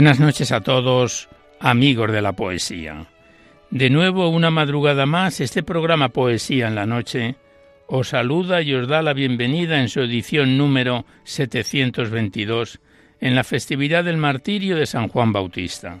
Buenas noches a todos, amigos de la poesía. De nuevo, una madrugada más, este programa Poesía en la Noche os saluda y os da la bienvenida en su edición número 722 en la festividad del martirio de San Juan Bautista.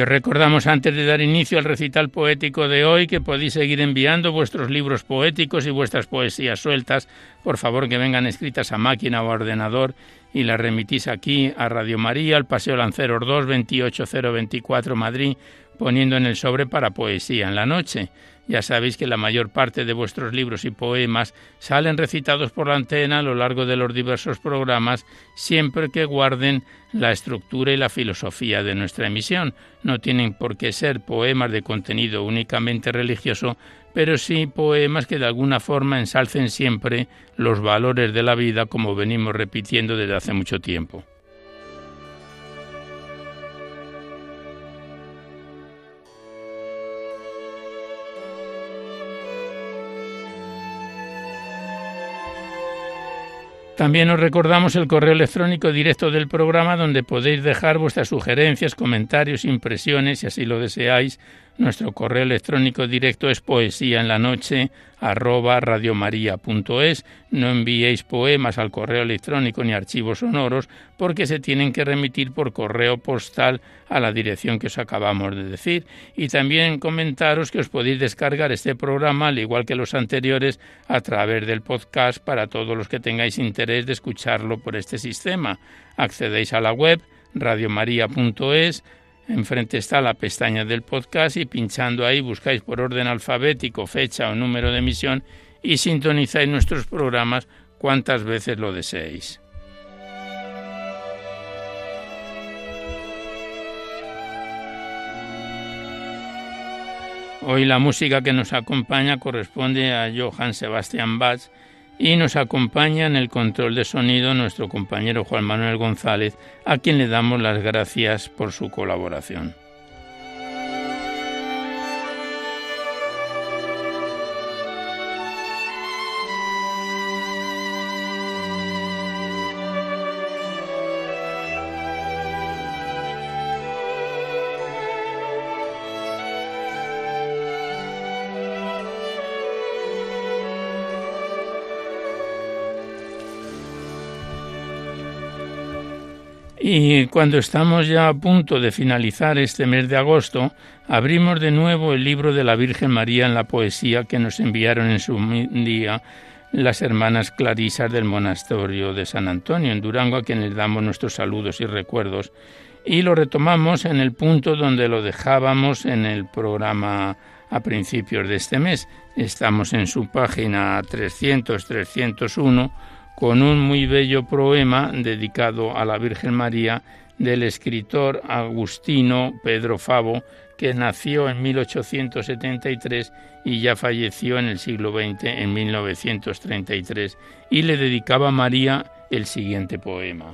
Os recordamos antes de dar inicio al recital poético de hoy que podéis seguir enviando vuestros libros poéticos y vuestras poesías sueltas, por favor que vengan escritas a máquina o a ordenador y las remitís aquí a Radio María, al Paseo Lanceros 2, 28024 Madrid, poniendo en el sobre para poesía en la noche. Ya sabéis que la mayor parte de vuestros libros y poemas salen recitados por la antena a lo largo de los diversos programas, siempre que guarden la estructura y la filosofía de nuestra emisión. No tienen por qué ser poemas de contenido únicamente religioso, pero sí poemas que de alguna forma ensalcen siempre los valores de la vida como venimos repitiendo desde hace mucho tiempo. También os recordamos el correo electrónico directo del programa donde podéis dejar vuestras sugerencias, comentarios, impresiones, si así lo deseáis. Nuestro correo electrónico directo es poesía en la noche radiomaria.es. No enviéis poemas al correo electrónico ni archivos sonoros porque se tienen que remitir por correo postal a la dirección que os acabamos de decir. Y también comentaros que os podéis descargar este programa, al igual que los anteriores, a través del podcast para todos los que tengáis interés de escucharlo por este sistema. Accedéis a la web radiomaria.es Enfrente está la pestaña del podcast y pinchando ahí buscáis por orden alfabético fecha o número de emisión y sintonizáis nuestros programas cuantas veces lo deseéis. Hoy la música que nos acompaña corresponde a Johann Sebastian Bach y nos acompaña en el control de sonido nuestro compañero Juan Manuel González, a quien le damos las gracias por su colaboración. Y cuando estamos ya a punto de finalizar este mes de agosto, abrimos de nuevo el libro de la Virgen María en la poesía que nos enviaron en su día las hermanas clarisas del monasterio de San Antonio en Durango, a quienes damos nuestros saludos y recuerdos. Y lo retomamos en el punto donde lo dejábamos en el programa a principios de este mes. Estamos en su página 300-301 con un muy bello poema dedicado a la Virgen María del escritor agustino Pedro Favo, que nació en 1873 y ya falleció en el siglo XX, en 1933, y le dedicaba a María el siguiente poema.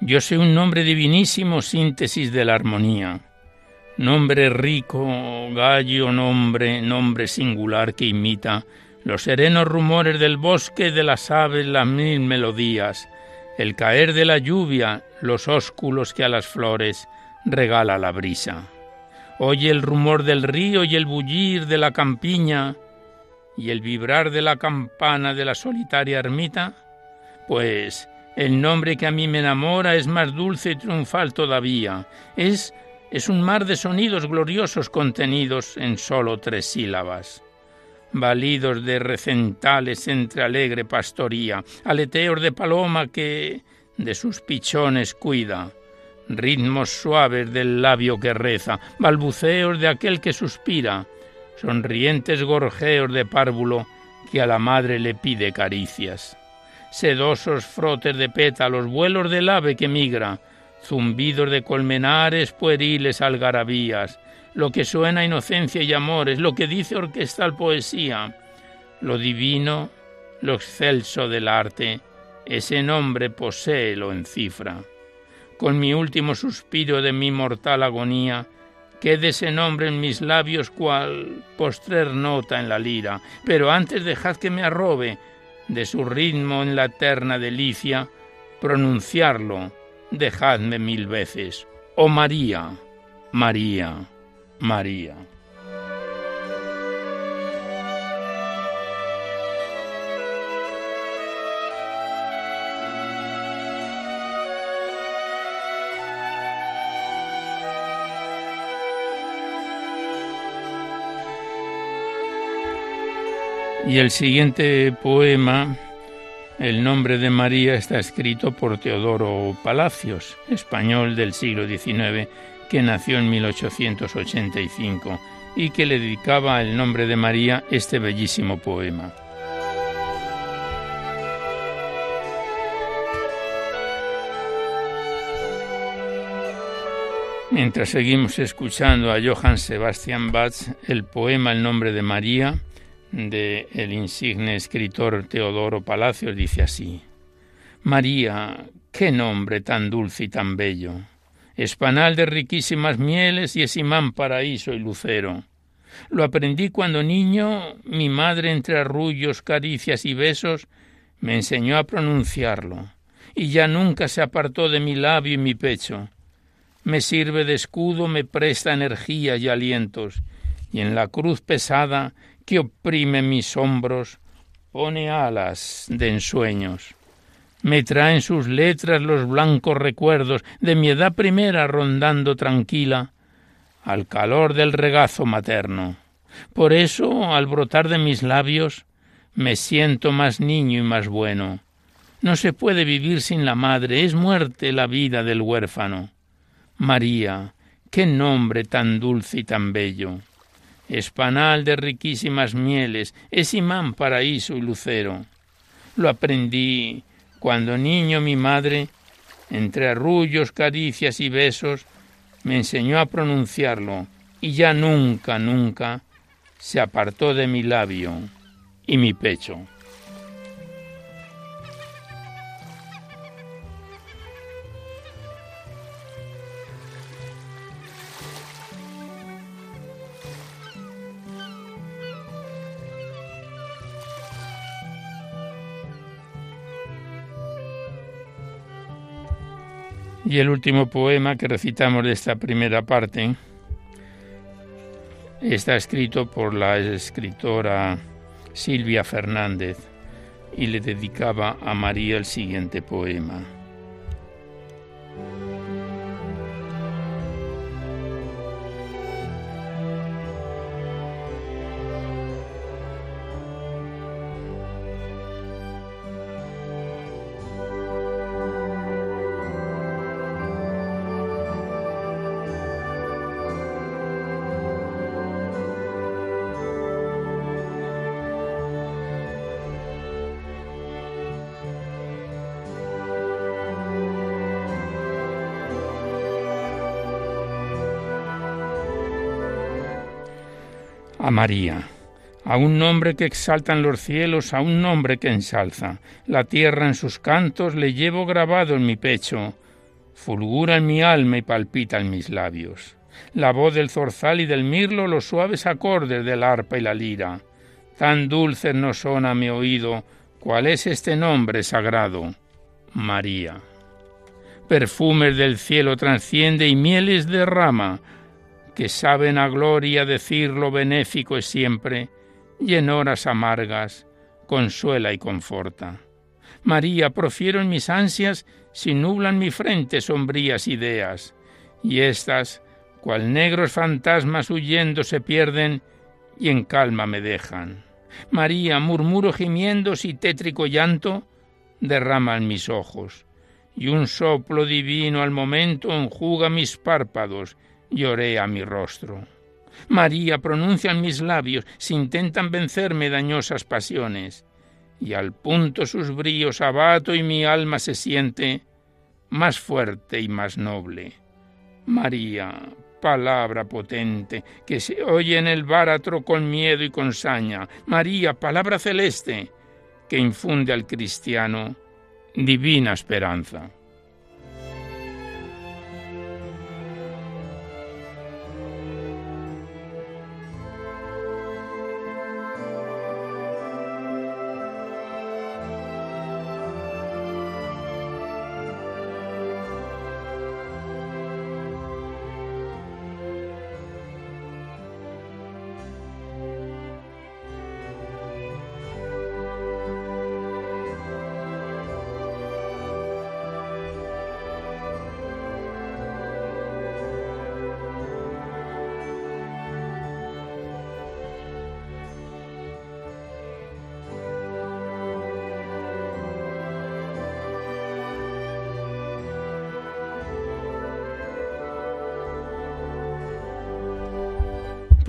Yo soy un nombre divinísimo, síntesis de la armonía. Nombre rico, gallo nombre, nombre singular que imita los serenos rumores del bosque, de las aves, las mil melodías, el caer de la lluvia, los ósculos que a las flores regala la brisa. Oye el rumor del río y el bullir de la campiña y el vibrar de la campana de la solitaria ermita, pues el nombre que a mí me enamora es más dulce y triunfal todavía. Es, es un mar de sonidos gloriosos contenidos en sólo tres sílabas. Balidos de recentales entre alegre pastoría, aleteos de paloma que de sus pichones cuida, ritmos suaves del labio que reza, balbuceos de aquel que suspira, sonrientes gorjeos de párvulo que a la madre le pide caricias sedosos frotes de pétalos, vuelos del ave que migra, zumbidos de colmenares, pueriles algarabías, lo que suena inocencia y amores, lo que dice orquestal poesía, lo divino, lo excelso del arte, ese nombre posee lo encifra. Con mi último suspiro de mi mortal agonía, quede ese nombre en mis labios cual postrer nota en la lira, pero antes dejad que me arrobe de su ritmo en la eterna delicia, pronunciarlo, dejadme mil veces, oh María, María, María. Y el siguiente poema, El nombre de María, está escrito por Teodoro Palacios, español del siglo XIX, que nació en 1885 y que le dedicaba el nombre de María este bellísimo poema. Mientras seguimos escuchando a Johann Sebastian Bach, el poema El nombre de María, de el insigne escritor Teodoro Palacios dice así: María, qué nombre tan dulce y tan bello, espanal de riquísimas mieles y es imán paraíso y lucero. Lo aprendí cuando niño, mi madre entre arrullos, caricias y besos me enseñó a pronunciarlo, y ya nunca se apartó de mi labio y mi pecho. Me sirve de escudo, me presta energía y alientos, y en la cruz pesada oprime mis hombros, pone alas de ensueños. Me traen sus letras los blancos recuerdos de mi edad primera rondando tranquila al calor del regazo materno. Por eso, al brotar de mis labios, me siento más niño y más bueno. No se puede vivir sin la madre, es muerte la vida del huérfano. María, qué nombre tan dulce y tan bello espanal de riquísimas mieles, es imán, paraíso y lucero. Lo aprendí cuando niño mi madre, entre arrullos, caricias y besos, me enseñó a pronunciarlo y ya nunca, nunca se apartó de mi labio y mi pecho. Y el último poema que recitamos de esta primera parte está escrito por la escritora Silvia Fernández y le dedicaba a María el siguiente poema. María, a un nombre que exaltan los cielos, a un nombre que ensalza. La tierra en sus cantos le llevo grabado en mi pecho, fulgura en mi alma y palpita en mis labios. La voz del zorzal y del mirlo, los suaves acordes del arpa y la lira. Tan dulces no son a mi oído, cuál es este nombre sagrado, María. Perfumes del cielo transciende y mieles derrama, que saben a gloria decir lo benéfico es siempre, y en horas amargas consuela y conforta. María, profiero en mis ansias si nublan mi frente sombrías ideas, y éstas, cual negros fantasmas huyendo se pierden y en calma me dejan. María, murmuro gimiendo y tétrico llanto, derraman mis ojos, y un soplo divino al momento enjuga mis párpados lloré a mi rostro. María pronuncian mis labios, si intentan vencerme dañosas pasiones, y al punto sus bríos abato y mi alma se siente más fuerte y más noble. María, palabra potente, que se oye en el báratro con miedo y con saña. María, palabra celeste, que infunde al cristiano divina esperanza.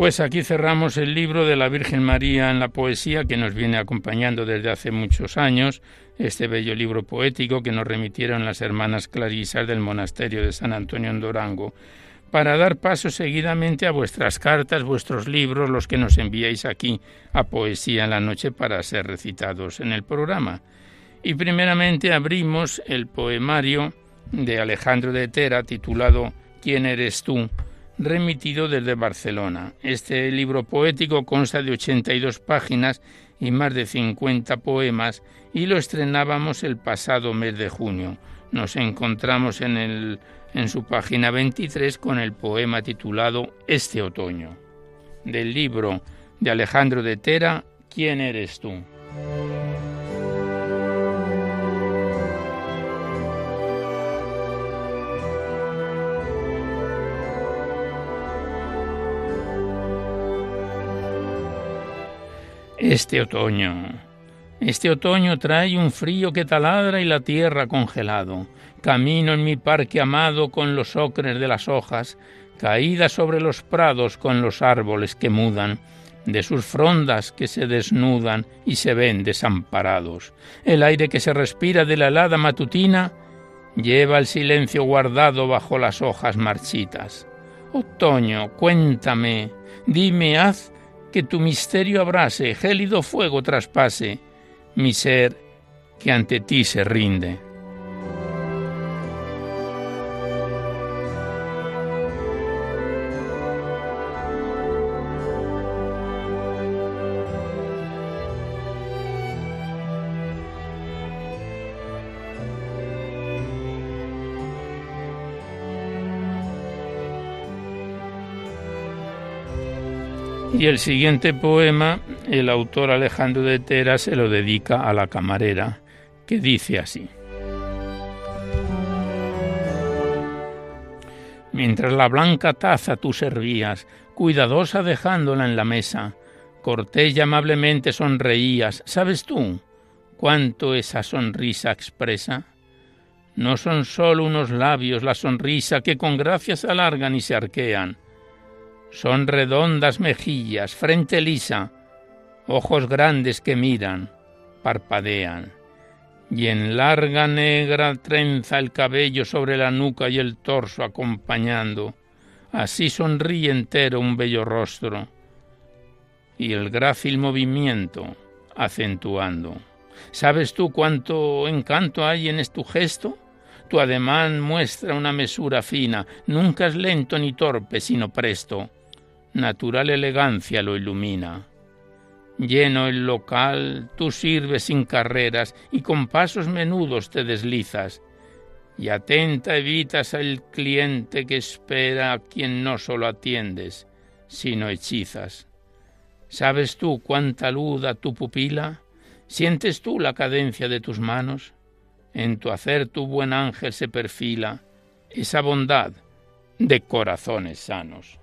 Pues aquí cerramos el libro de la Virgen María en la poesía que nos viene acompañando desde hace muchos años, este bello libro poético que nos remitieron las hermanas clarisas del monasterio de San Antonio en Durango, para dar paso seguidamente a vuestras cartas, vuestros libros, los que nos enviáis aquí a Poesía en la Noche para ser recitados en el programa. Y primeramente abrimos el poemario de Alejandro de Tera titulado ¿Quién eres tú? Remitido desde Barcelona. Este libro poético consta de 82 páginas y más de 50 poemas y lo estrenábamos el pasado mes de junio. Nos encontramos en, el, en su página 23 con el poema titulado Este otoño, del libro de Alejandro de Tera, ¿Quién eres tú? Este otoño. Este otoño trae un frío que taladra y la tierra congelado. Camino en mi parque amado con los ocres de las hojas, caídas sobre los prados con los árboles que mudan, de sus frondas que se desnudan y se ven desamparados. El aire que se respira de la helada matutina lleva el silencio guardado bajo las hojas marchitas. Otoño, cuéntame, dime, haz que tu misterio abrase, gélido fuego traspase, mi ser que ante ti se rinde. Y el siguiente poema, el autor Alejandro de Tera se lo dedica a la camarera, que dice así. Mientras la blanca taza tú servías, cuidadosa dejándola en la mesa, cortés y amablemente sonreías, ¿sabes tú cuánto esa sonrisa expresa? No son sólo unos labios la sonrisa que con gracia se alargan y se arquean, son redondas mejillas, frente lisa, ojos grandes que miran, parpadean, y en larga negra trenza el cabello sobre la nuca y el torso acompañando. Así sonríe entero un bello rostro, y el grácil movimiento acentuando. ¿Sabes tú cuánto encanto hay en este gesto? Tu ademán muestra una mesura fina, nunca es lento ni torpe, sino presto natural elegancia lo ilumina. Lleno el local, tú sirves sin carreras y con pasos menudos te deslizas, y atenta evitas al cliente que espera a quien no solo atiendes, sino hechizas. ¿Sabes tú cuánta luda tu pupila? ¿Sientes tú la cadencia de tus manos? En tu hacer tu buen ángel se perfila esa bondad de corazones sanos.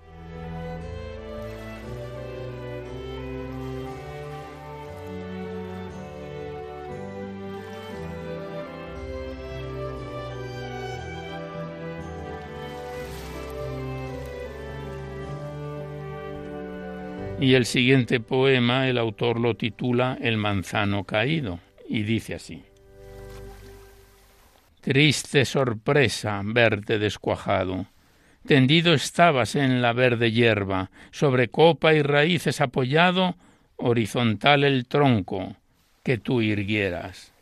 Y el siguiente poema el autor lo titula El manzano caído y dice así. Triste sorpresa verte descuajado. Tendido estabas en la verde hierba, sobre copa y raíces apoyado, horizontal el tronco que tú irguieras.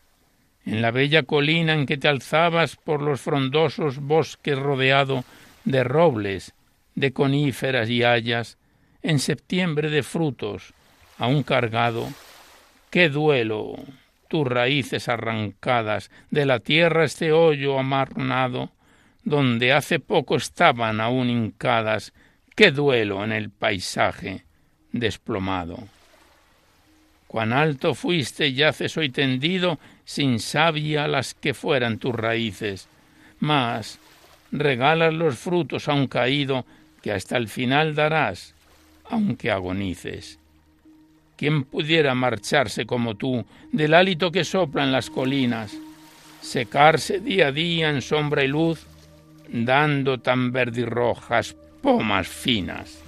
En la bella colina en que te alzabas por los frondosos bosques rodeado de robles, de coníferas y hayas, en septiembre de frutos, aún cargado, qué duelo tus raíces arrancadas de la tierra este hoyo amarnado, donde hace poco estaban aún hincadas, qué duelo en el paisaje desplomado. Cuán alto fuiste yaces hoy tendido, sin savia las que fueran tus raíces, mas regalas los frutos aún caído, que hasta el final darás aunque agonices. ¿Quién pudiera marcharse como tú del hálito que sopla en las colinas, secarse día a día en sombra y luz, dando tan verdirrojas pomas finas?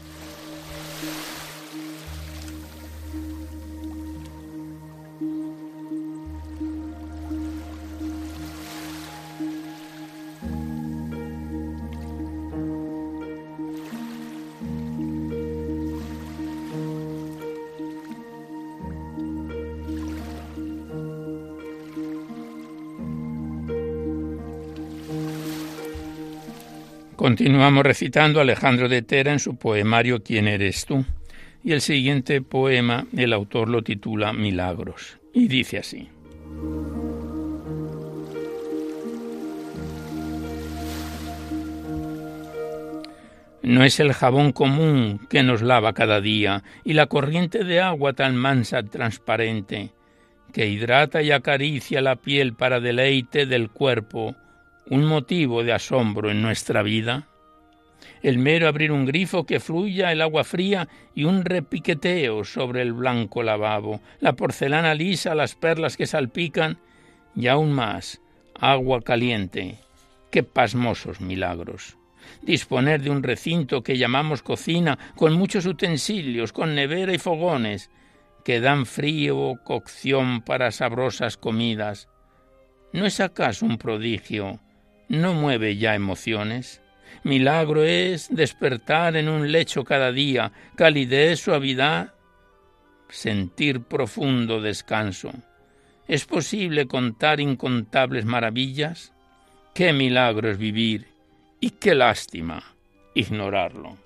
Continuamos recitando Alejandro de Tera en su poemario ¿Quién eres tú? Y el siguiente poema el autor lo titula Milagros y dice así. No es el jabón común que nos lava cada día y la corriente de agua tan mansa, transparente, que hidrata y acaricia la piel para deleite del cuerpo un motivo de asombro en nuestra vida? El mero abrir un grifo que fluya el agua fría y un repiqueteo sobre el blanco lavabo, la porcelana lisa, las perlas que salpican y aún más agua caliente. ¡Qué pasmosos milagros! Disponer de un recinto que llamamos cocina, con muchos utensilios, con nevera y fogones, que dan frío, cocción para sabrosas comidas. ¿No es acaso un prodigio no mueve ya emociones. Milagro es despertar en un lecho cada día, calidez, suavidad, sentir profundo descanso. ¿Es posible contar incontables maravillas? Qué milagro es vivir y qué lástima ignorarlo.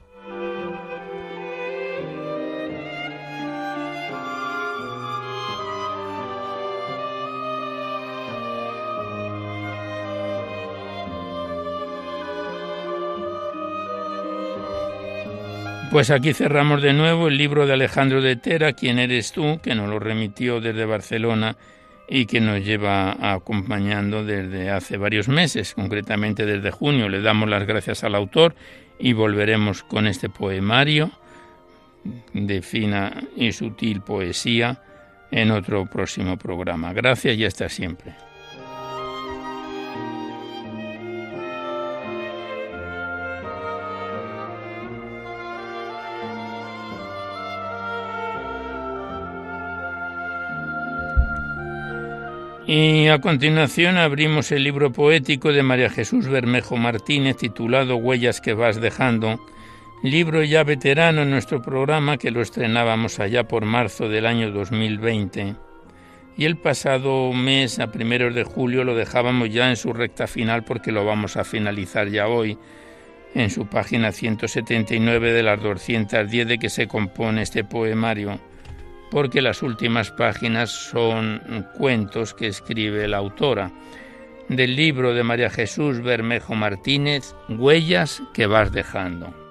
Pues aquí cerramos de nuevo el libro de Alejandro de Tera, ¿Quién eres tú?, que nos lo remitió desde Barcelona y que nos lleva acompañando desde hace varios meses, concretamente desde junio. Le damos las gracias al autor y volveremos con este poemario de fina y sutil poesía en otro próximo programa. Gracias y hasta siempre. Y a continuación abrimos el libro poético de María Jesús Bermejo Martínez titulado Huellas que vas dejando, libro ya veterano en nuestro programa que lo estrenábamos allá por marzo del año 2020. Y el pasado mes, a primeros de julio, lo dejábamos ya en su recta final porque lo vamos a finalizar ya hoy, en su página 179 de las 210 de que se compone este poemario porque las últimas páginas son cuentos que escribe la autora del libro de María Jesús Bermejo Martínez, Huellas que vas dejando.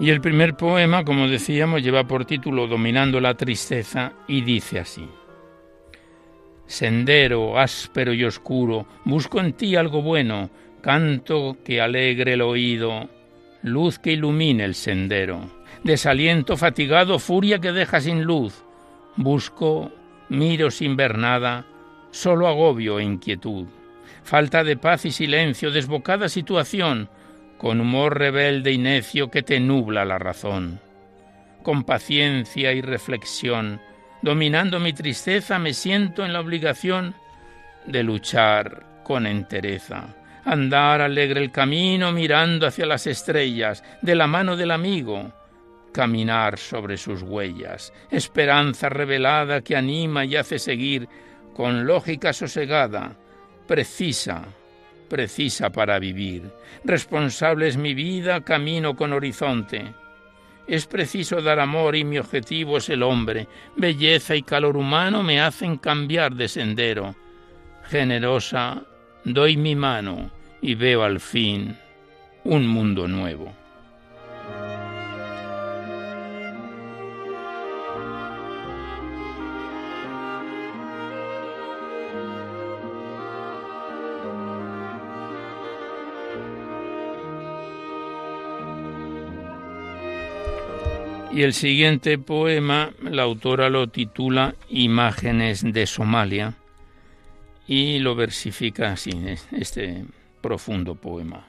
Y el primer poema, como decíamos, lleva por título Dominando la tristeza y dice así. Sendero áspero y oscuro, busco en ti algo bueno, canto que alegre el oído, luz que ilumine el sendero, desaliento fatigado, furia que deja sin luz, busco, miro sin ver nada, solo agobio e inquietud, falta de paz y silencio, desbocada situación, con humor rebelde y necio que te nubla la razón. Con paciencia y reflexión, dominando mi tristeza, me siento en la obligación de luchar con entereza, andar alegre el camino mirando hacia las estrellas, de la mano del amigo, caminar sobre sus huellas, esperanza revelada que anima y hace seguir con lógica sosegada, precisa precisa para vivir. Responsable es mi vida, camino con horizonte. Es preciso dar amor y mi objetivo es el hombre. Belleza y calor humano me hacen cambiar de sendero. Generosa, doy mi mano y veo al fin un mundo nuevo. Y el siguiente poema, la autora lo titula Imágenes de Somalia y lo versifica así, este profundo poema.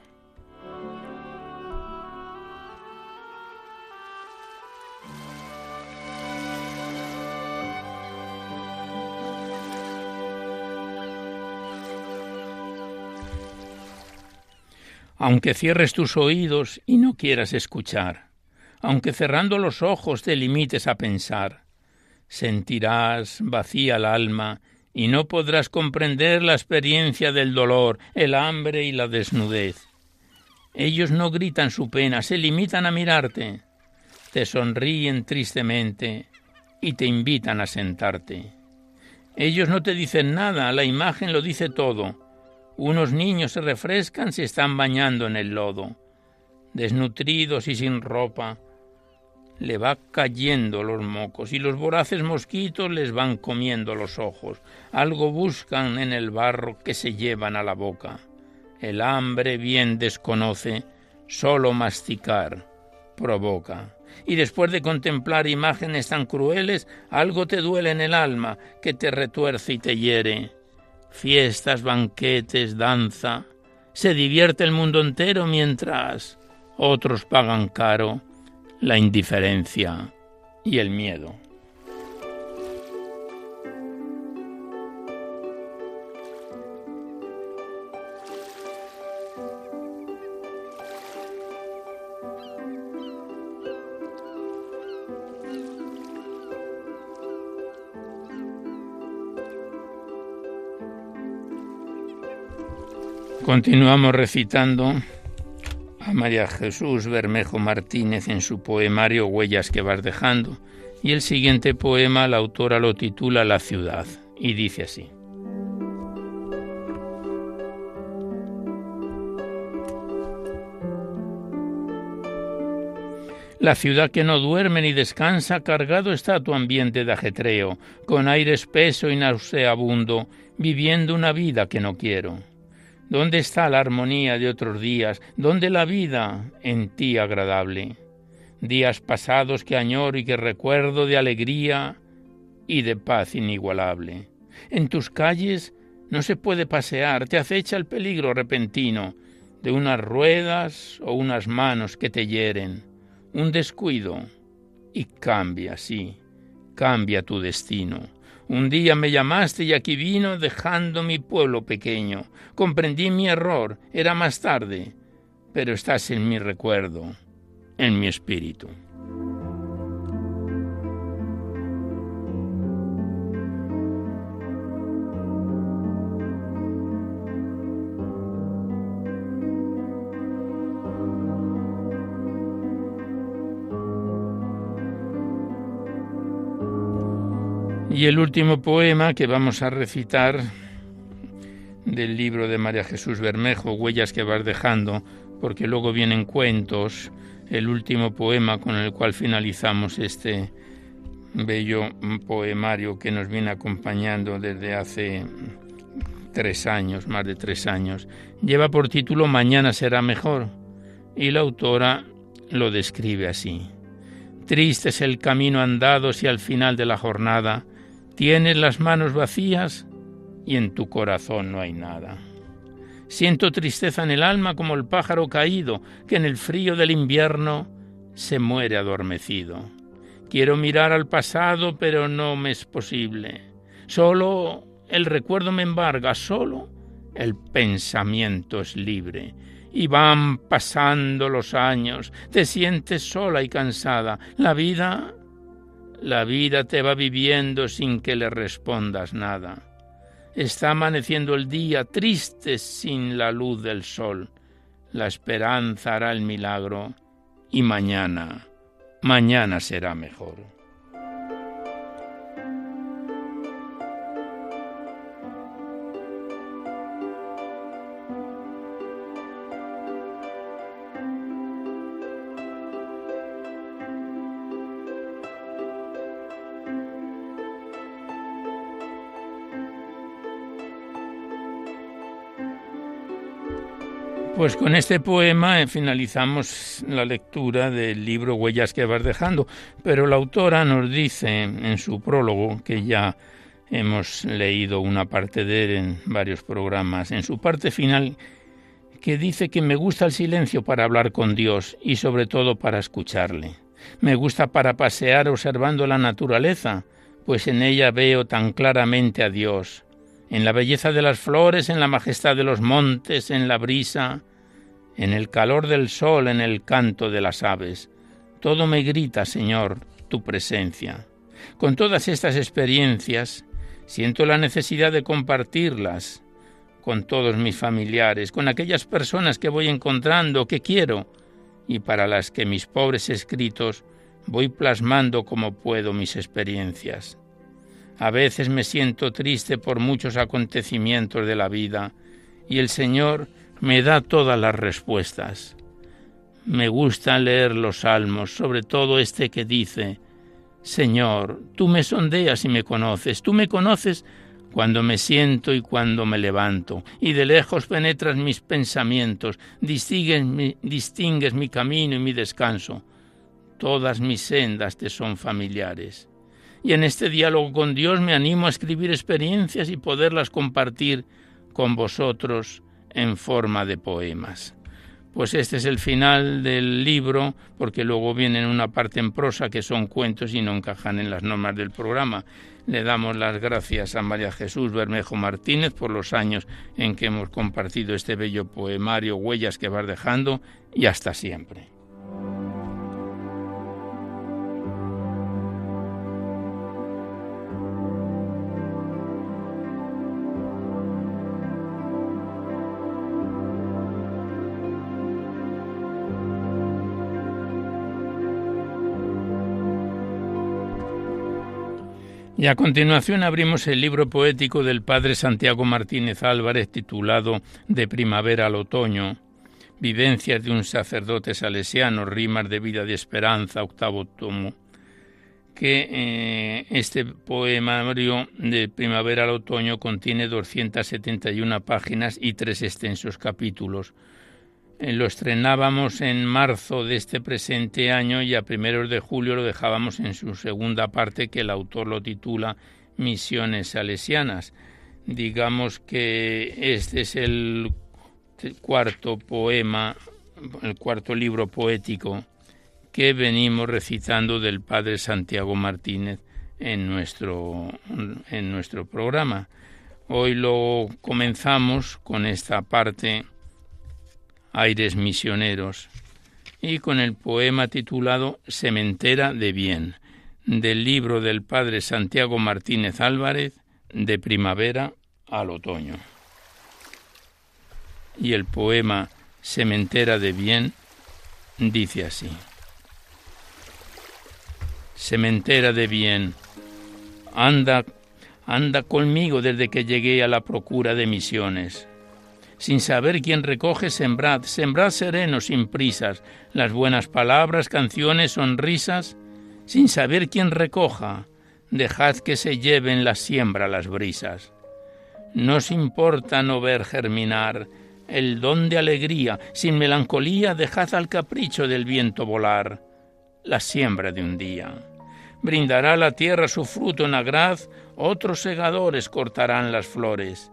Aunque cierres tus oídos y no quieras escuchar, aunque cerrando los ojos te limites a pensar. Sentirás vacía el alma y no podrás comprender la experiencia del dolor, el hambre y la desnudez. Ellos no gritan su pena, se limitan a mirarte, te sonríen tristemente y te invitan a sentarte. Ellos no te dicen nada, la imagen lo dice todo. Unos niños se refrescan si están bañando en el lodo. Desnutridos y sin ropa, le va cayendo los mocos y los voraces mosquitos les van comiendo los ojos. Algo buscan en el barro que se llevan a la boca. El hambre bien desconoce, solo masticar provoca. Y después de contemplar imágenes tan crueles, algo te duele en el alma que te retuerce y te hiere. Fiestas, banquetes, danza, se divierte el mundo entero mientras otros pagan caro la indiferencia y el miedo. Continuamos recitando a María Jesús Bermejo Martínez en su poemario Huellas que vas dejando. Y el siguiente poema la autora lo titula La ciudad y dice así. La ciudad que no duerme ni descansa, cargado está tu ambiente de ajetreo, con aire espeso y nauseabundo, viviendo una vida que no quiero. ¿Dónde está la armonía de otros días? ¿Dónde la vida en ti agradable? Días pasados que añoro y que recuerdo de alegría y de paz inigualable. En tus calles no se puede pasear, te acecha el peligro repentino de unas ruedas o unas manos que te hieren, un descuido y cambia, sí, cambia tu destino. Un día me llamaste y aquí vino dejando mi pueblo pequeño. Comprendí mi error, era más tarde, pero estás en mi recuerdo, en mi espíritu. Y el último poema que vamos a recitar del libro de María Jesús Bermejo, Huellas que vas dejando, porque luego vienen cuentos, el último poema con el cual finalizamos este bello poemario que nos viene acompañando desde hace tres años, más de tres años. Lleva por título Mañana será mejor y la autora lo describe así. Triste es el camino andado si al final de la jornada Tienes las manos vacías y en tu corazón no hay nada. Siento tristeza en el alma como el pájaro caído que en el frío del invierno se muere adormecido. Quiero mirar al pasado, pero no me es posible. Solo el recuerdo me embarga, solo el pensamiento es libre. Y van pasando los años, te sientes sola y cansada. La vida la vida te va viviendo sin que le respondas nada. Está amaneciendo el día triste sin la luz del sol. La esperanza hará el milagro y mañana, mañana será mejor. Pues con este poema eh, finalizamos la lectura del libro Huellas que vas dejando, pero la autora nos dice en su prólogo, que ya hemos leído una parte de él en varios programas, en su parte final, que dice que me gusta el silencio para hablar con Dios y sobre todo para escucharle. Me gusta para pasear observando la naturaleza, pues en ella veo tan claramente a Dios, en la belleza de las flores, en la majestad de los montes, en la brisa, en el calor del sol, en el canto de las aves. Todo me grita, Señor, tu presencia. Con todas estas experiencias, siento la necesidad de compartirlas con todos mis familiares, con aquellas personas que voy encontrando, que quiero, y para las que mis pobres escritos voy plasmando como puedo mis experiencias. A veces me siento triste por muchos acontecimientos de la vida, y el Señor me da todas las respuestas. Me gusta leer los salmos, sobre todo este que dice, Señor, tú me sondeas y me conoces, tú me conoces cuando me siento y cuando me levanto, y de lejos penetras mis pensamientos, distingues mi, distingues mi camino y mi descanso. Todas mis sendas te son familiares. Y en este diálogo con Dios me animo a escribir experiencias y poderlas compartir con vosotros en forma de poemas. Pues este es el final del libro, porque luego viene una parte en prosa que son cuentos y no encajan en las normas del programa. Le damos las gracias a María Jesús Bermejo Martínez por los años en que hemos compartido este bello poemario, Huellas que vas dejando, y hasta siempre. Y a continuación abrimos el libro poético del padre Santiago Martínez Álvarez titulado De primavera al otoño, Vivencias de un sacerdote salesiano, rimas de vida de esperanza, octavo tomo, que eh, este poemario de primavera al otoño contiene 271 páginas y tres extensos capítulos, lo estrenábamos en marzo de este presente año y a primeros de julio lo dejábamos en su segunda parte que el autor lo titula Misiones Salesianas. Digamos que este es el cuarto poema, el cuarto libro poético que venimos recitando del Padre Santiago Martínez en nuestro, en nuestro programa. Hoy lo comenzamos con esta parte aires misioneros, y con el poema titulado Sementera de Bien, del libro del padre Santiago Martínez Álvarez, De primavera al otoño. Y el poema Sementera de Bien dice así. Sementera de bien, anda, anda conmigo desde que llegué a la procura de misiones sin saber quién recoge, sembrad, sembrad sereno, sin prisas, las buenas palabras, canciones, sonrisas, sin saber quién recoja, dejad que se lleven la siembra las brisas. No os importa no ver germinar el don de alegría, sin melancolía dejad al capricho del viento volar la siembra de un día. Brindará la tierra su fruto en agraz, otros segadores cortarán las flores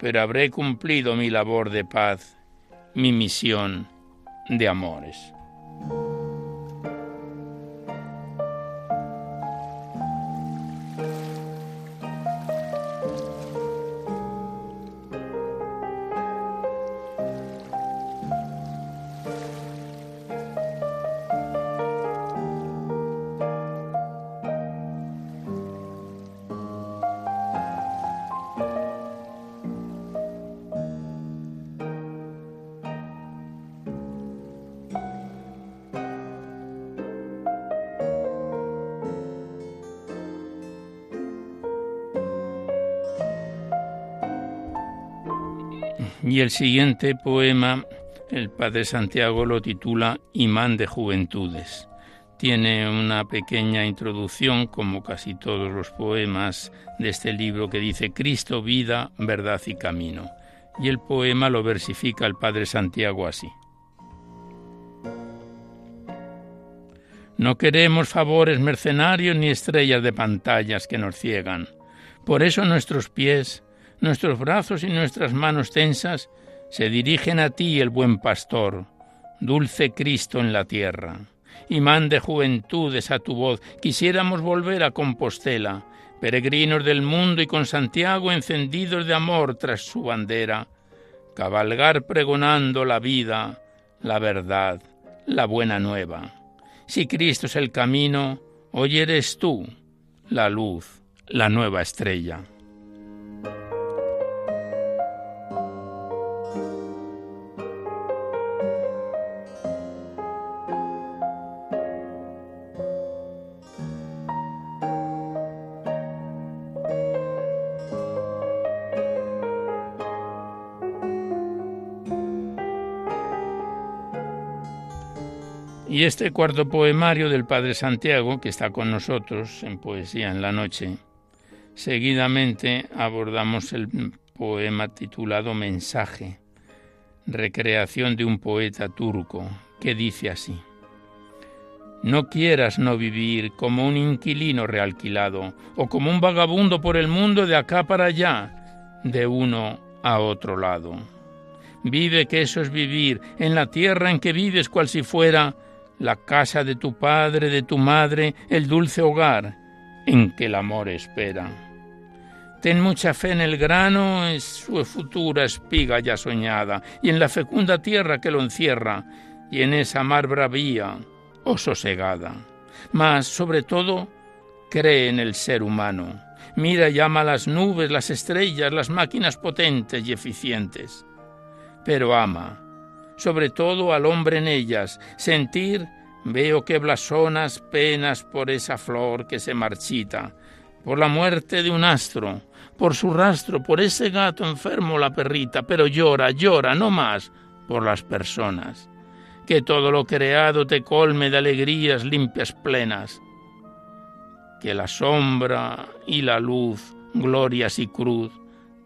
pero habré cumplido mi labor de paz, mi misión de amores. Y el siguiente poema, el padre Santiago lo titula Imán de Juventudes. Tiene una pequeña introducción, como casi todos los poemas de este libro, que dice Cristo, vida, verdad y camino. Y el poema lo versifica el padre Santiago así. No queremos favores mercenarios ni estrellas de pantallas que nos ciegan. Por eso nuestros pies Nuestros brazos y nuestras manos tensas se dirigen a ti, el buen pastor, dulce Cristo en la tierra. Imán de juventudes a tu voz, quisiéramos volver a Compostela, peregrinos del mundo y con Santiago encendidos de amor tras su bandera, cabalgar pregonando la vida, la verdad, la buena nueva. Si Cristo es el camino, hoy eres tú, la luz, la nueva estrella. Y este cuarto poemario del Padre Santiago, que está con nosotros en Poesía en la Noche, seguidamente abordamos el poema titulado Mensaje, recreación de un poeta turco, que dice así. No quieras no vivir como un inquilino realquilado o como un vagabundo por el mundo de acá para allá, de uno a otro lado. Vive que eso es vivir, en la tierra en que vives cual si fuera la casa de tu padre, de tu madre, el dulce hogar en que el amor espera. Ten mucha fe en el grano, en su futura espiga ya soñada, y en la fecunda tierra que lo encierra, y en esa mar bravía o sosegada. Mas, sobre todo, cree en el ser humano. Mira y ama las nubes, las estrellas, las máquinas potentes y eficientes. Pero ama, sobre todo al hombre en ellas, sentir, veo que blasonas penas por esa flor que se marchita, por la muerte de un astro, por su rastro, por ese gato enfermo la perrita, pero llora, llora, no más, por las personas. Que todo lo creado te colme de alegrías limpias plenas, que la sombra y la luz, glorias y cruz,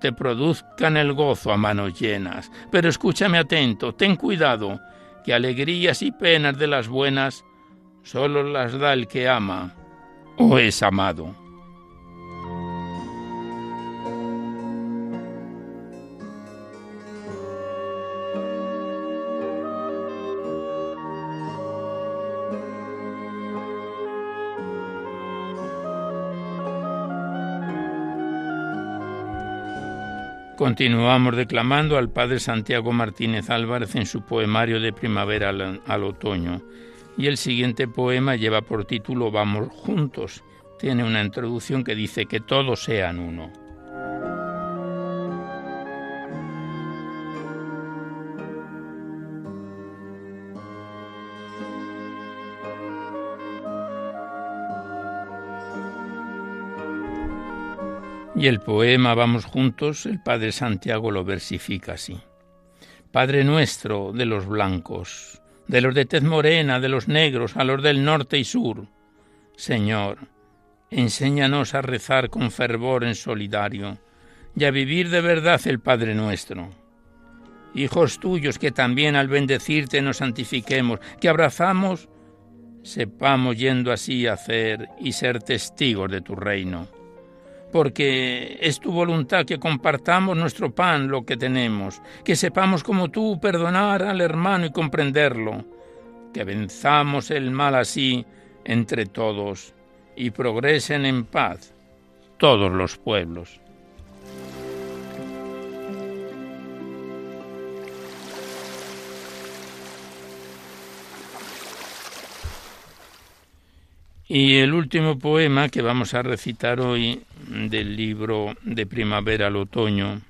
te produzcan el gozo a manos llenas. Pero escúchame atento, ten cuidado, que alegrías y penas de las buenas solo las da el que ama o es amado. Continuamos declamando al padre Santiago Martínez Álvarez en su poemario de primavera al, otoño. Y el siguiente poema lleva por título Vamos juntos. Tiene una introducción que dice que todos sean uno. Y el poema Vamos juntos, el Padre Santiago lo versifica así. Padre nuestro de los blancos, de los de tez morena, de los negros, a los del norte y sur, Señor, enséñanos a rezar con fervor en solidario y a vivir de verdad el Padre nuestro. Hijos tuyos que también al bendecirte nos santifiquemos, que abrazamos, sepamos yendo así hacer y ser testigos de tu reino porque es tu voluntad que compartamos nuestro pan, lo que tenemos, que sepamos como tú perdonar al hermano y comprenderlo, que venzamos el mal así entre todos y progresen en paz todos los pueblos. Y el último poema que vamos a recitar hoy del libro de primavera al otoño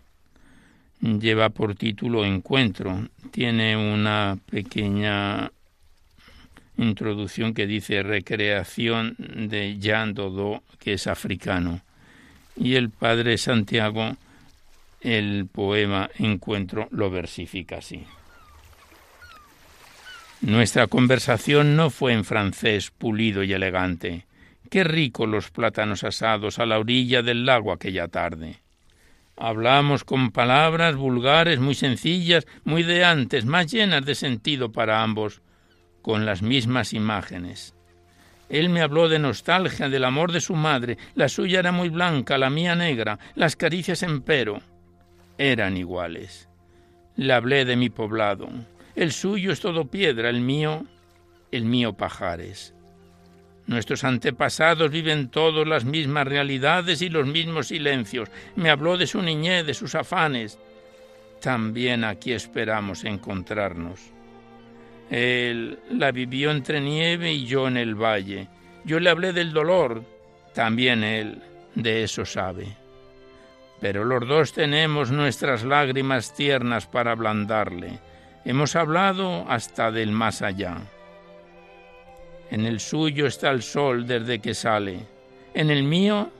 lleva por título Encuentro. Tiene una pequeña introducción que dice Recreación de Jean Dodó, que es africano. Y el padre Santiago, el poema Encuentro, lo versifica así. Nuestra conversación no fue en francés pulido y elegante. Qué rico los plátanos asados a la orilla del lago aquella tarde. Hablamos con palabras vulgares, muy sencillas, muy de antes, más llenas de sentido para ambos, con las mismas imágenes. Él me habló de nostalgia, del amor de su madre, la suya era muy blanca, la mía negra, las caricias empero eran iguales. Le hablé de mi poblado, el suyo es todo piedra, el mío, el mío pajares. Nuestros antepasados viven todos las mismas realidades y los mismos silencios. Me habló de su niñez, de sus afanes. También aquí esperamos encontrarnos. Él la vivió entre nieve y yo en el valle. Yo le hablé del dolor, también él de eso sabe. Pero los dos tenemos nuestras lágrimas tiernas para ablandarle Hemos hablado hasta del más allá. En el suyo está el sol desde que sale. En el mío,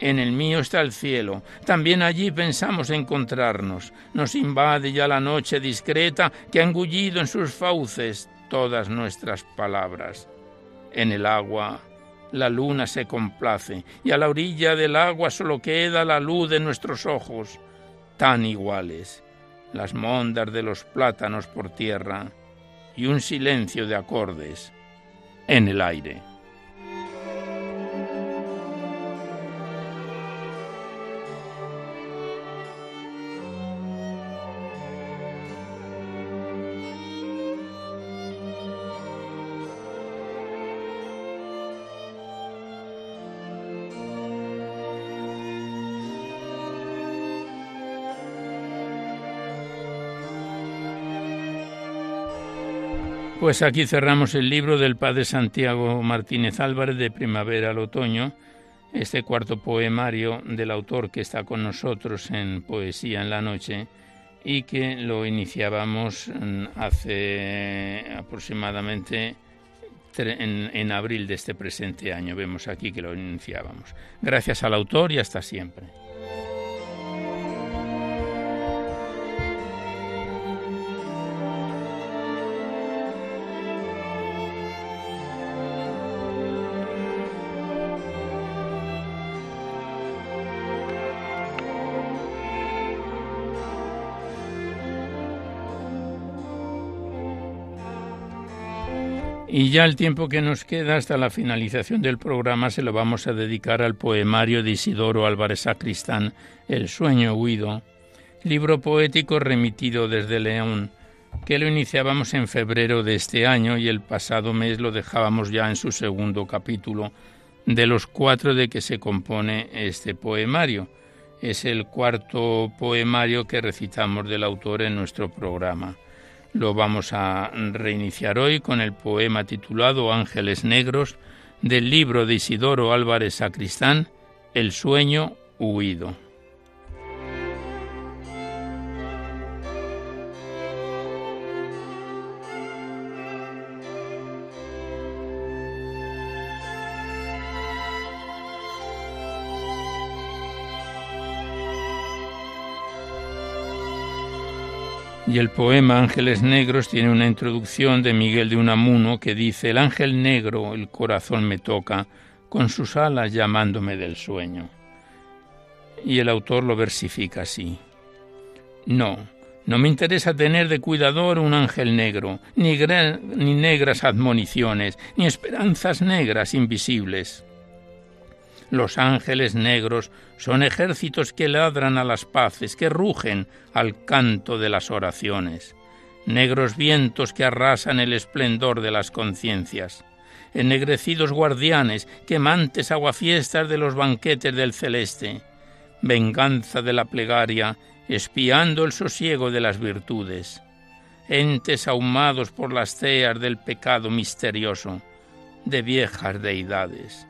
en el mío está el cielo. También allí pensamos encontrarnos. Nos invade ya la noche discreta que ha engullido en sus fauces todas nuestras palabras. En el agua la luna se complace y a la orilla del agua solo queda la luz de nuestros ojos, tan iguales las mondas de los plátanos por tierra y un silencio de acordes en el aire. Pues aquí cerramos el libro del padre Santiago Martínez Álvarez de Primavera al Otoño, este cuarto poemario del autor que está con nosotros en Poesía en la Noche y que lo iniciábamos mm, hace aproximadamente en, en abril de este presente año. Vemos aquí que lo iniciábamos. Gracias al autor y hasta siempre. Y ya el tiempo que nos queda hasta la finalización del programa se lo vamos a dedicar al poemario de Isidoro Álvarez Sacristán, El sueño huido, libro poético remitido desde León, que lo iniciábamos en febrero de este año y el pasado mes lo dejábamos ya en su segundo capítulo, de los cuatro de que se compone este poemario. Es el cuarto poemario que recitamos del autor en nuestro programa. Lo vamos a reiniciar hoy con el poema titulado Ángeles Negros del libro de Isidoro Álvarez Sacristán, El sueño huido. Y el poema Ángeles Negros tiene una introducción de Miguel de Unamuno que dice, el ángel negro el corazón me toca, con sus alas llamándome del sueño. Y el autor lo versifica así. No, no me interesa tener de cuidador un ángel negro, ni, ni negras admoniciones, ni esperanzas negras invisibles. Los ángeles negros son ejércitos que ladran a las paces, que rugen al canto de las oraciones. Negros vientos que arrasan el esplendor de las conciencias. Ennegrecidos guardianes, quemantes aguafiestas de los banquetes del celeste. Venganza de la plegaria, espiando el sosiego de las virtudes. Entes ahumados por las ceas del pecado misterioso, de viejas deidades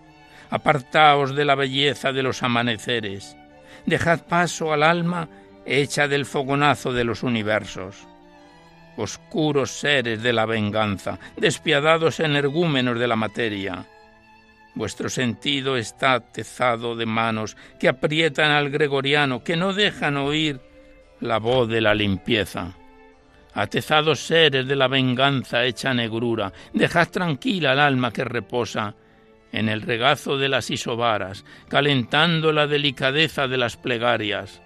apartaos de la belleza de los amaneceres, dejad paso al alma hecha del fogonazo de los universos. Oscuros seres de la venganza, despiadados energúmenos de la materia, Vuestro sentido está tezado de manos que aprietan al gregoriano, que no dejan oír la voz de la limpieza. Atezados seres de la venganza hecha negrura, dejad tranquila al alma que reposa en el regazo de las isobaras, calentando la delicadeza de las plegarias.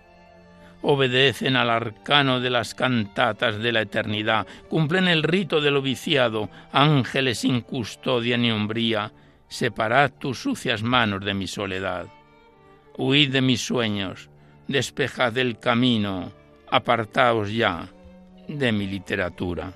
Obedecen al arcano de las cantatas de la eternidad, cumplen el rito del oviciado, ángeles sin custodia ni umbría, separad tus sucias manos de mi soledad. Huid de mis sueños, despejad el camino, apartaos ya de mi literatura.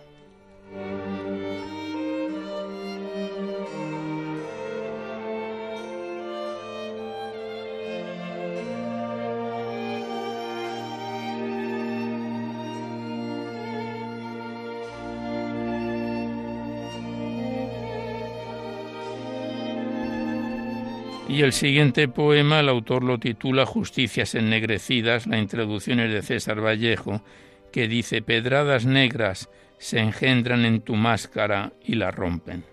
Y el siguiente poema, el autor lo titula Justicias ennegrecidas, la introducción es de César Vallejo, que dice, Pedradas negras se engendran en tu máscara y la rompen.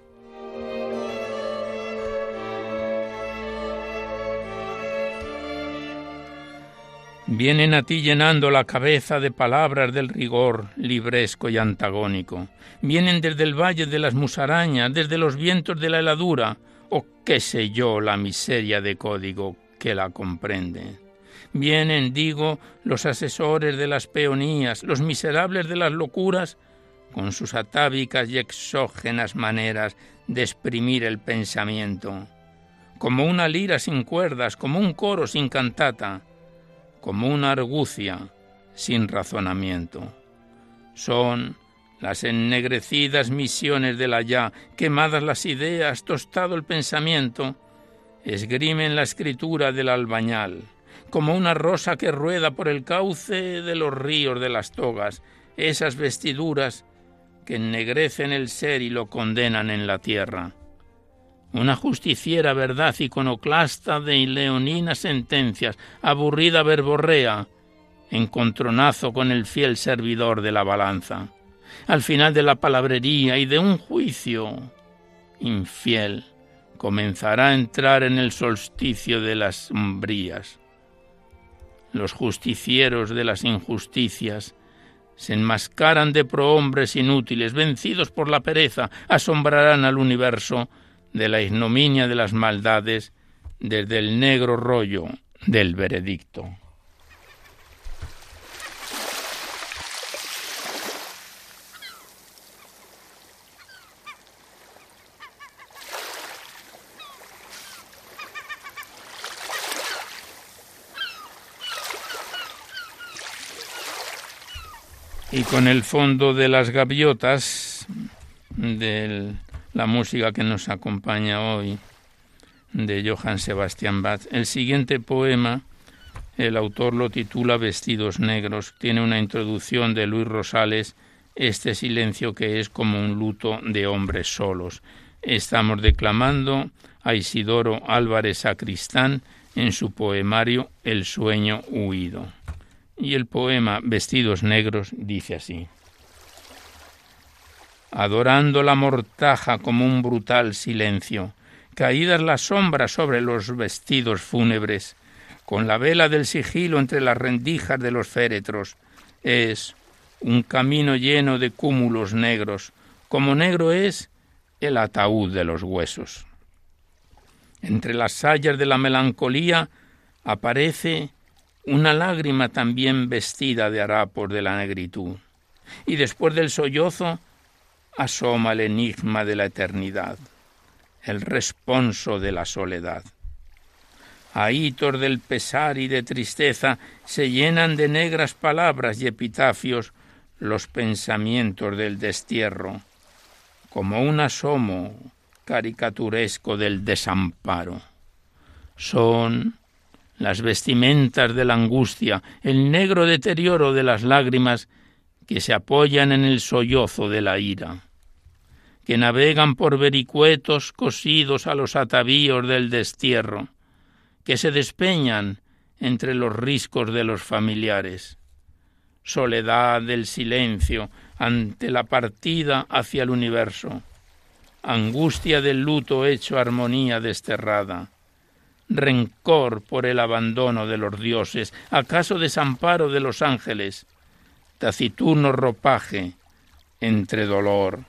Vienen a ti llenando la cabeza de palabras del rigor libresco y antagónico. Vienen desde el valle de las musarañas, desde los vientos de la heladura, o qué sé yo la miseria de código que la comprende. Vienen, digo, los asesores de las peonías, los miserables de las locuras, con sus atávicas y exógenas maneras de exprimir el pensamiento, como una lira sin cuerdas, como un coro sin cantata, como una argucia sin razonamiento. Son las ennegrecidas misiones del allá, quemadas las ideas, tostado el pensamiento, esgrimen la escritura del albañal, como una rosa que rueda por el cauce de los ríos de las togas, esas vestiduras que ennegrecen el ser y lo condenan en la tierra. Una justiciera verdad iconoclasta de leoninas sentencias, aburrida verborrea, encontronazo con el fiel servidor de la balanza. Al final de la palabrería y de un juicio infiel, comenzará a entrar en el solsticio de las sombrías. Los justicieros de las injusticias se enmascaran de prohombres inútiles, vencidos por la pereza, asombrarán al universo de la ignominia de las maldades desde el negro rollo del veredicto. Y con el fondo de las gaviotas de la música que nos acompaña hoy de Johann Sebastian Bach. El siguiente poema, el autor lo titula Vestidos Negros. Tiene una introducción de Luis Rosales, este silencio que es como un luto de hombres solos. Estamos declamando a Isidoro Álvarez Sacristán en su poemario El sueño huido. Y el poema Vestidos Negros dice así. Adorando la mortaja como un brutal silencio, caídas las sombras sobre los vestidos fúnebres, con la vela del sigilo entre las rendijas de los féretros, es un camino lleno de cúmulos negros, como negro es el ataúd de los huesos. Entre las sayas de la melancolía aparece una lágrima también vestida de harapos de la negritud. Y después del sollozo asoma el enigma de la eternidad, el responso de la soledad. Ahitos del pesar y de tristeza se llenan de negras palabras y epitafios los pensamientos del destierro, como un asomo caricaturesco del desamparo. Son las vestimentas de la angustia, el negro deterioro de las lágrimas que se apoyan en el sollozo de la ira, que navegan por vericuetos cosidos a los atavíos del destierro, que se despeñan entre los riscos de los familiares. Soledad del silencio ante la partida hacia el universo, angustia del luto hecho armonía desterrada, rencor por el abandono de los dioses, acaso desamparo de los ángeles, taciturno ropaje entre dolor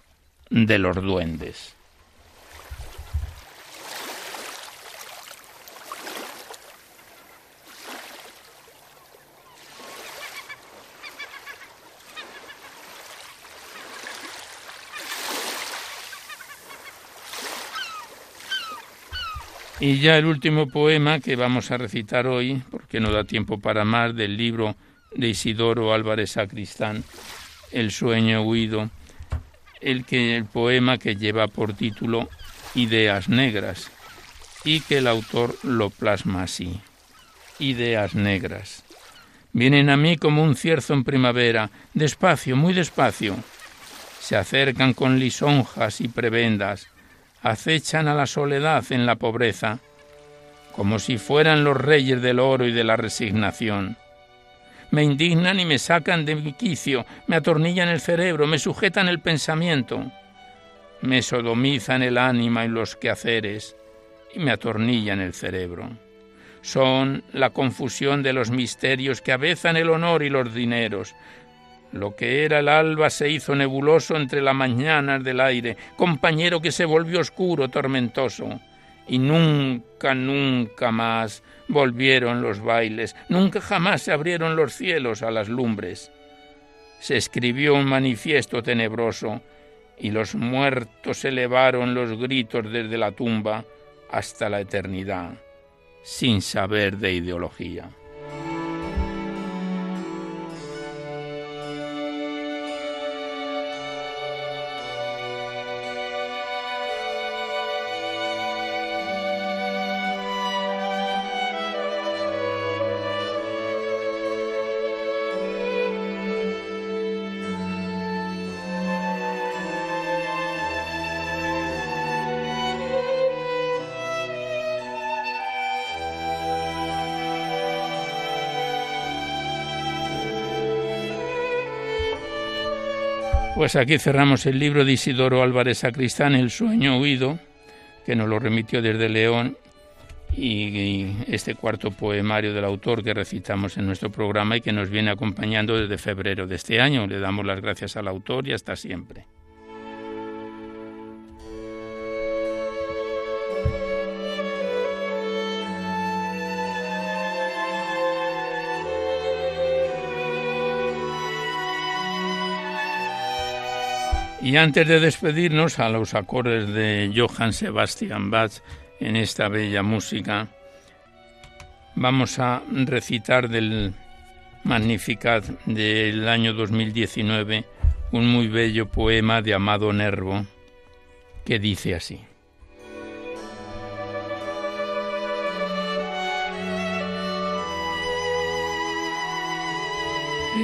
de los duendes. Y ya el último poema que vamos a recitar hoy, porque no da tiempo para más, del libro de Isidoro Álvarez Sacristán, El sueño huido, el, que, el poema que lleva por título Ideas negras y que el autor lo plasma así. Ideas negras. Vienen a mí como un cierzo en primavera, despacio, muy despacio. Se acercan con lisonjas y prebendas, acechan a la soledad en la pobreza, como si fueran los reyes del oro y de la resignación. Me indignan y me sacan de mi quicio, me atornillan el cerebro, me sujetan el pensamiento, me sodomizan el ánima y los quehaceres y me atornillan el cerebro. Son la confusión de los misterios que avezan el honor y los dineros, lo que era el alba se hizo nebuloso entre las mañanas del aire, compañero que se volvió oscuro, tormentoso. Y nunca, nunca más volvieron los bailes, nunca jamás se abrieron los cielos a las lumbres. Se escribió un manifiesto tenebroso, y los muertos elevaron los gritos desde la tumba hasta la eternidad, sin saber de ideología. Pues aquí cerramos el libro de Isidoro Álvarez Sacristán, El sueño huido, que nos lo remitió desde León, y este cuarto poemario del autor que recitamos en nuestro programa y que nos viene acompañando desde febrero de este año. Le damos las gracias al autor y hasta siempre. Y antes de despedirnos a los acordes de Johann Sebastian Bach en esta bella música, vamos a recitar del Magnificat del año 2019 un muy bello poema de Amado Nervo que dice así.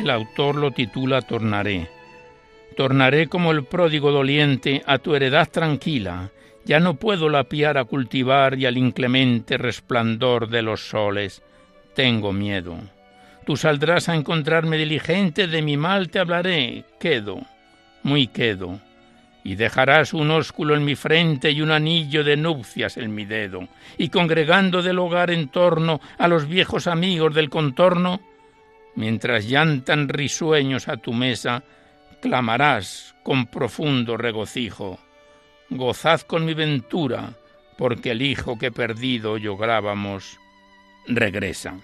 El autor lo titula Tornaré Tornaré como el pródigo doliente a tu heredad tranquila, ya no puedo la a cultivar y al inclemente resplandor de los soles. Tengo miedo. Tú saldrás a encontrarme diligente, de mi mal te hablaré. Quedo, muy quedo. Y dejarás un ósculo en mi frente y un anillo de nupcias en mi dedo. Y congregando del hogar en torno a los viejos amigos del contorno, mientras llantan risueños a tu mesa, clamarás con profundo regocijo. Gozad con mi ventura, porque el hijo que perdido lográbamos regresa.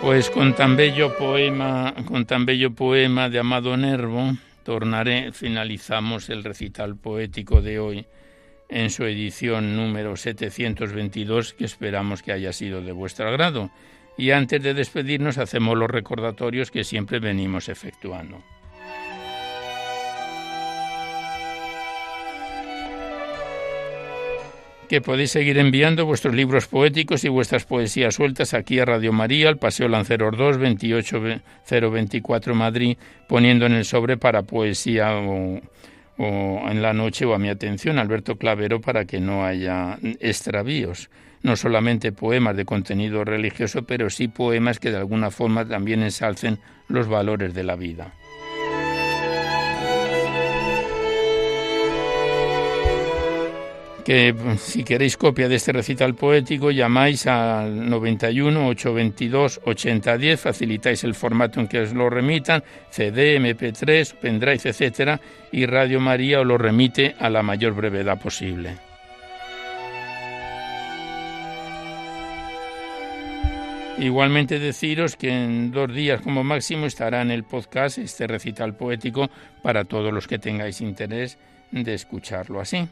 Pues con tan bello poema, con tan bello poema de Amado Nervo, tornaré, finalizamos el recital poético de hoy en su edición número 722, que esperamos que haya sido de vuestro agrado. Y antes de despedirnos hacemos los recordatorios que siempre venimos efectuando. que podéis seguir enviando vuestros libros poéticos y vuestras poesías sueltas aquí a Radio María, al Paseo Lanceros 2, 28024 Madrid, poniendo en el sobre para poesía o, o en la noche o a mi atención, Alberto Clavero, para que no haya extravíos. No solamente poemas de contenido religioso, pero sí poemas que de alguna forma también ensalcen los valores de la vida. Si queréis copia de este recital poético llamáis al 91 822 8010, facilitáis el formato en que os lo remitan, CD, MP3, pendrive, etcétera, y Radio María os lo remite a la mayor brevedad posible. Igualmente deciros que en dos días como máximo estará en el podcast este recital poético para todos los que tengáis interés de escucharlo así.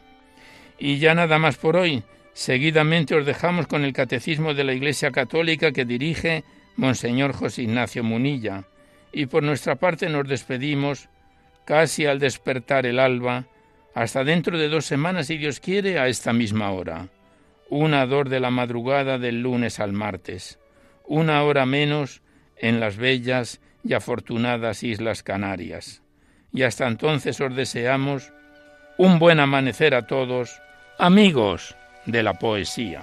Y ya nada más por hoy. Seguidamente os dejamos con el Catecismo de la Iglesia Católica que dirige Monseñor José Ignacio Munilla. Y por nuestra parte nos despedimos casi al despertar el alba, hasta dentro de dos semanas, si Dios quiere, a esta misma hora. Una dor de la madrugada del lunes al martes. Una hora menos en las bellas y afortunadas Islas Canarias. Y hasta entonces os deseamos un buen amanecer a todos amigos de la poesía.